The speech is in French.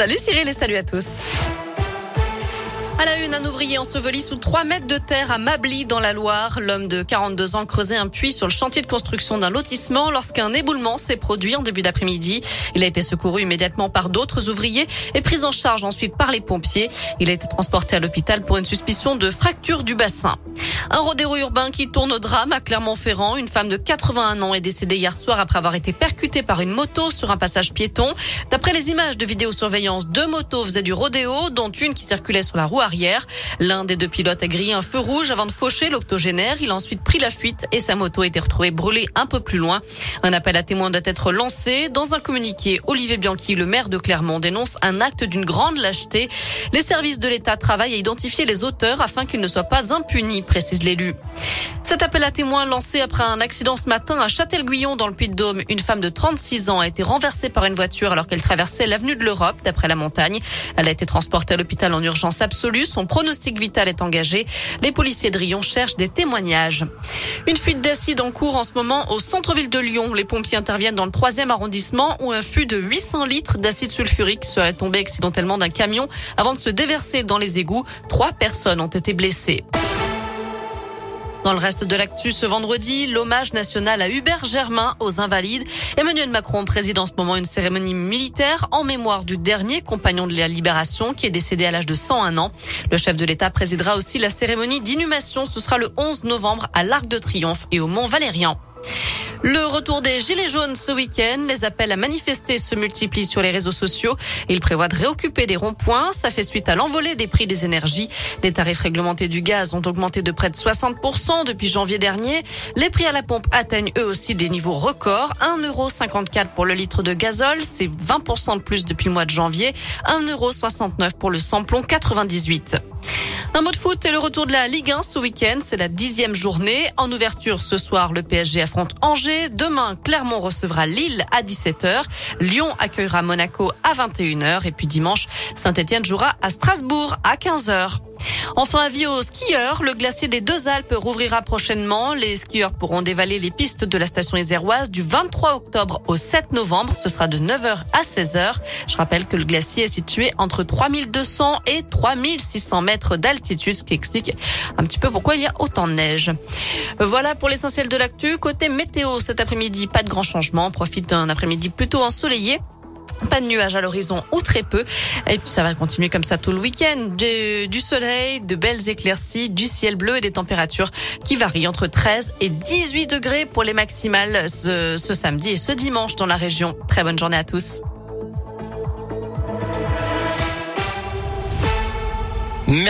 Salut Cyril et salut à tous. À la une, un ouvrier enseveli sous 3 mètres de terre à Mably dans la Loire. L'homme de 42 ans creusait un puits sur le chantier de construction d'un lotissement lorsqu'un éboulement s'est produit en début d'après-midi. Il a été secouru immédiatement par d'autres ouvriers et pris en charge ensuite par les pompiers. Il a été transporté à l'hôpital pour une suspicion de fracture du bassin. Un rodéo urbain qui tourne au drame à Clermont-Ferrand. Une femme de 81 ans est décédée hier soir après avoir été percutée par une moto sur un passage piéton. D'après les images de vidéosurveillance, deux motos faisaient du rodéo, dont une qui circulait sur la roue arrière. L'un des deux pilotes a grillé un feu rouge avant de faucher l'octogénaire. Il a ensuite pris la fuite et sa moto a été retrouvée brûlée un peu plus loin. Un appel à témoins doit être lancé. Dans un communiqué, Olivier Bianchi, le maire de Clermont, dénonce un acte d'une grande lâcheté. Les services de l'État travaillent à identifier les auteurs afin qu'ils ne soient pas impunis, précise Cet appel à témoins lancé après un accident ce matin à Châtel-Guyon dans le Puy-de-Dôme. Une femme de 36 ans a été renversée par une voiture alors qu'elle traversait l'avenue de l'Europe d'après la montagne. Elle a été transportée à l'hôpital en urgence absolue. Son pronostic vital est engagé. Les policiers de Rion cherchent des témoignages. Une fuite d'acide en cours en ce moment au centre-ville de Lyon. Les pompiers interviennent dans le troisième arrondissement où un fût de 800 litres d'acide sulfurique serait tombé accidentellement d'un camion avant de se déverser dans les égouts. Trois personnes ont été blessées. Dans le reste de l'actu ce vendredi, l'hommage national à Hubert Germain aux Invalides. Emmanuel Macron préside en ce moment une cérémonie militaire en mémoire du dernier compagnon de la Libération qui est décédé à l'âge de 101 ans. Le chef de l'État présidera aussi la cérémonie d'inhumation. Ce sera le 11 novembre à l'Arc de Triomphe et au Mont Valérien. Le retour des Gilets jaunes ce week-end. Les appels à manifester se multiplient sur les réseaux sociaux. Ils prévoient de réoccuper des ronds-points. Ça fait suite à l'envolée des prix des énergies. Les tarifs réglementés du gaz ont augmenté de près de 60% depuis janvier dernier. Les prix à la pompe atteignent eux aussi des niveaux records. 1,54€ pour le litre de gazole. C'est 20% de plus depuis le mois de janvier. 1,69€ pour le samplon 98. Un mot de foot et le retour de la Ligue 1 ce week-end. C'est la dixième journée. En ouverture ce soir, le PSG affronte Angers. Demain, Clermont recevra Lille à 17h. Lyon accueillera Monaco à 21h. Et puis dimanche, Saint-Etienne jouera à Strasbourg à 15h. Enfin, avis aux skieurs, le glacier des Deux Alpes rouvrira prochainement. Les skieurs pourront dévaler les pistes de la station iséroise du 23 octobre au 7 novembre. Ce sera de 9h à 16h. Je rappelle que le glacier est situé entre 3200 et 3600 mètres d'altitude, ce qui explique un petit peu pourquoi il y a autant de neige. Voilà pour l'essentiel de l'actu. Côté météo, cet après-midi, pas de grand changement. On profite d'un après-midi plutôt ensoleillé. Pas de nuages à l'horizon ou très peu. Et puis ça va continuer comme ça tout le week-end. Du, soleil, de belles éclaircies, du ciel bleu et des températures qui varient entre 13 et 18 degrés pour les maximales ce, ce samedi et ce dimanche dans la région. Très bonne journée à tous.